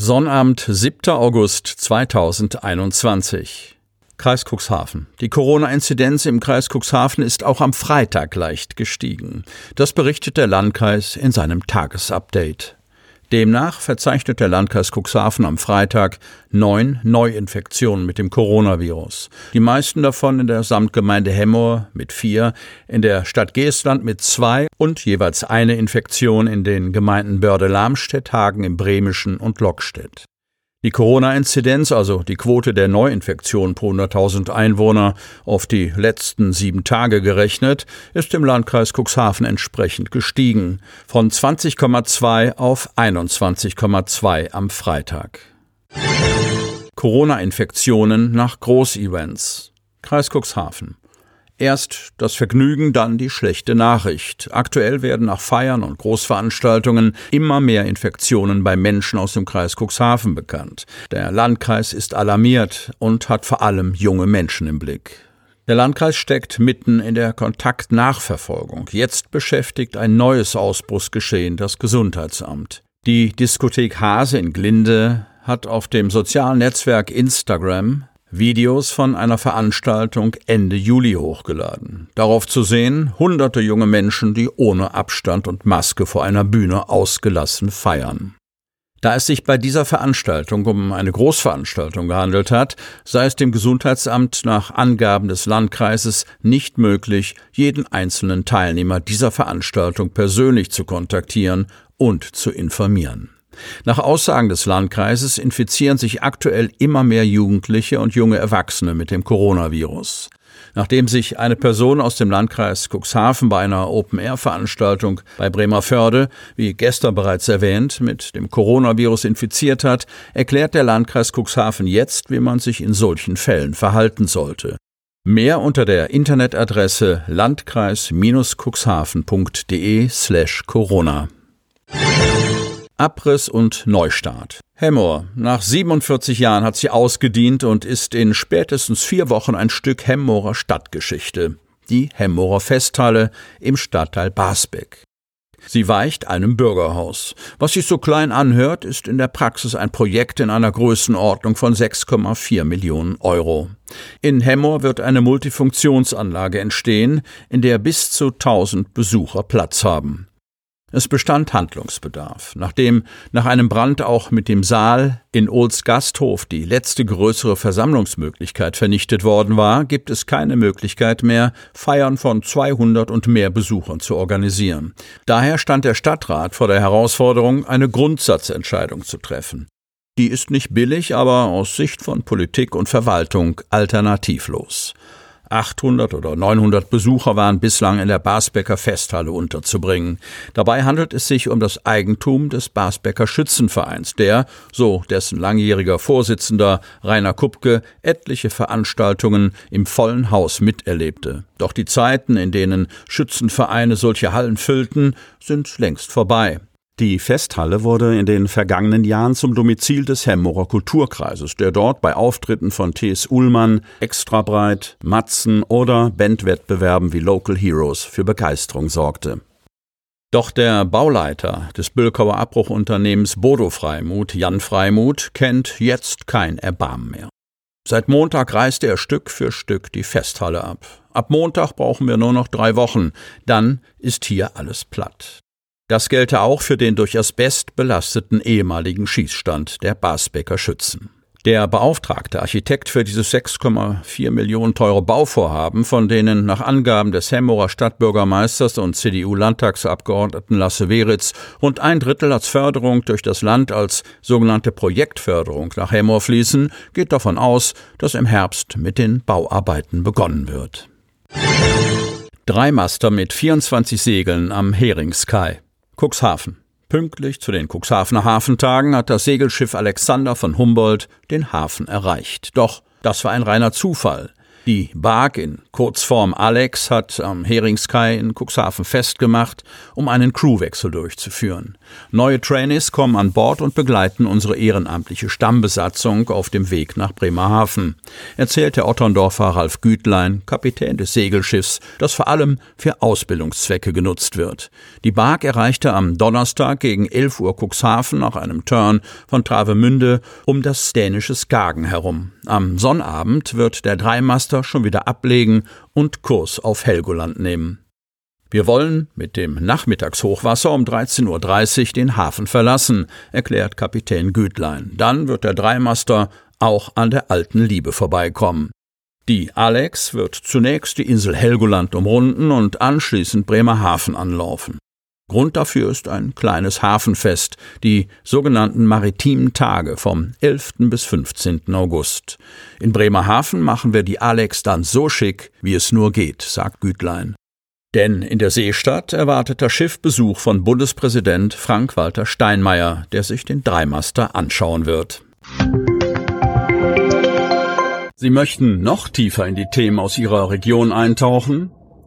Sonnabend, 7. August 2021. Kreis Cuxhaven. Die Corona-Inzidenz im Kreis Cuxhaven ist auch am Freitag leicht gestiegen. Das berichtet der Landkreis in seinem Tagesupdate. Demnach verzeichnet der Landkreis Cuxhaven am Freitag neun Neuinfektionen mit dem Coronavirus. Die meisten davon in der Samtgemeinde Hemmoor mit vier, in der Stadt Geestland mit zwei und jeweils eine Infektion in den Gemeinden Börde-Lamstedt, Hagen im Bremischen und Lockstedt. Die Corona-Inzidenz, also die Quote der Neuinfektion pro 100.000 Einwohner auf die letzten sieben Tage gerechnet, ist im Landkreis Cuxhaven entsprechend gestiegen, von 20,2 auf 21,2 am Freitag. Corona-Infektionen nach Großevents. Kreis Cuxhaven. Erst das Vergnügen, dann die schlechte Nachricht. Aktuell werden nach Feiern und Großveranstaltungen immer mehr Infektionen bei Menschen aus dem Kreis Cuxhaven bekannt. Der Landkreis ist alarmiert und hat vor allem junge Menschen im Blick. Der Landkreis steckt mitten in der Kontaktnachverfolgung. Jetzt beschäftigt ein neues Ausbruchsgeschehen das Gesundheitsamt. Die Diskothek Hase in Glinde hat auf dem sozialen Netzwerk Instagram Videos von einer Veranstaltung Ende Juli hochgeladen. Darauf zu sehen hunderte junge Menschen, die ohne Abstand und Maske vor einer Bühne ausgelassen feiern. Da es sich bei dieser Veranstaltung um eine Großveranstaltung gehandelt hat, sei es dem Gesundheitsamt nach Angaben des Landkreises nicht möglich, jeden einzelnen Teilnehmer dieser Veranstaltung persönlich zu kontaktieren und zu informieren. Nach Aussagen des Landkreises infizieren sich aktuell immer mehr Jugendliche und junge Erwachsene mit dem Coronavirus. Nachdem sich eine Person aus dem Landkreis Cuxhaven bei einer Open-Air-Veranstaltung bei Bremerförde, wie gestern bereits erwähnt, mit dem Coronavirus infiziert hat, erklärt der Landkreis Cuxhaven jetzt, wie man sich in solchen Fällen verhalten sollte. Mehr unter der Internetadresse landkreis-cuxhaven.de slash Corona. Abriss und Neustart. Hemmoor. Nach 47 Jahren hat sie ausgedient und ist in spätestens vier Wochen ein Stück Hemmoorer Stadtgeschichte. Die Hemmoorer Festhalle im Stadtteil Basbeck. Sie weicht einem Bürgerhaus. Was sich so klein anhört, ist in der Praxis ein Projekt in einer Größenordnung von 6,4 Millionen Euro. In Hemmoor wird eine Multifunktionsanlage entstehen, in der bis zu 1000 Besucher Platz haben. Es bestand Handlungsbedarf. Nachdem nach einem Brand auch mit dem Saal in Ohls Gasthof die letzte größere Versammlungsmöglichkeit vernichtet worden war, gibt es keine Möglichkeit mehr, Feiern von 200 und mehr Besuchern zu organisieren. Daher stand der Stadtrat vor der Herausforderung, eine Grundsatzentscheidung zu treffen. Die ist nicht billig, aber aus Sicht von Politik und Verwaltung alternativlos. 800 oder 900 Besucher waren bislang in der Basbecker Festhalle unterzubringen. Dabei handelt es sich um das Eigentum des Basbecker Schützenvereins, der, so dessen langjähriger Vorsitzender Rainer Kupke, etliche Veranstaltungen im vollen Haus miterlebte. Doch die Zeiten, in denen Schützenvereine solche Hallen füllten, sind längst vorbei. Die Festhalle wurde in den vergangenen Jahren zum Domizil des Hemmorer Kulturkreises, der dort bei Auftritten von T.S. Uhlmann, Extrabreit, Matzen oder Bandwettbewerben wie Local Heroes für Begeisterung sorgte. Doch der Bauleiter des Bülkauer Abbruchunternehmens Bodo Freimuth, Jan Freimuth, kennt jetzt kein Erbarmen mehr. Seit Montag reist er Stück für Stück die Festhalle ab. Ab Montag brauchen wir nur noch drei Wochen, dann ist hier alles platt. Das gelte auch für den durch Asbest belasteten ehemaligen Schießstand der Basbecker Schützen. Der beauftragte Architekt für dieses 6,4 Millionen teure Bauvorhaben, von denen nach Angaben des Hemmorer Stadtbürgermeisters und CDU-Landtagsabgeordneten Lasse Weritz rund ein Drittel als Förderung durch das Land als sogenannte Projektförderung nach Hemmoor fließen, geht davon aus, dass im Herbst mit den Bauarbeiten begonnen wird. Dreimaster mit 24 Segeln am Heringskai. Cuxhaven. Pünktlich zu den Cuxhavener Hafentagen hat das Segelschiff Alexander von Humboldt den Hafen erreicht. Doch das war ein reiner Zufall. Die Bark in Kurzform Alex hat am Heringskai in Cuxhaven festgemacht, um einen Crewwechsel durchzuführen. Neue Trainees kommen an Bord und begleiten unsere ehrenamtliche Stammbesatzung auf dem Weg nach Bremerhaven, erzählt der Otterndorfer Ralf Gütlein, Kapitän des Segelschiffs, das vor allem für Ausbildungszwecke genutzt wird. Die Bark erreichte am Donnerstag gegen 11 Uhr Cuxhaven nach einem Turn von Travemünde um das dänische Skagen herum. Am Sonnabend wird der Dreimaster schon wieder ablegen und Kurs auf Helgoland nehmen. Wir wollen mit dem Nachmittagshochwasser um 13.30 Uhr den Hafen verlassen, erklärt Kapitän Gütlein. Dann wird der Dreimaster auch an der alten Liebe vorbeikommen. Die Alex wird zunächst die Insel Helgoland umrunden und anschließend Bremerhaven anlaufen. Grund dafür ist ein kleines Hafenfest, die sogenannten maritimen Tage vom 11. bis 15. August. In Bremerhaven machen wir die Alex dann so schick, wie es nur geht, sagt Gütlein. Denn in der Seestadt erwartet das Schiff Besuch von Bundespräsident Frank-Walter Steinmeier, der sich den Dreimaster anschauen wird. Sie möchten noch tiefer in die Themen aus Ihrer Region eintauchen?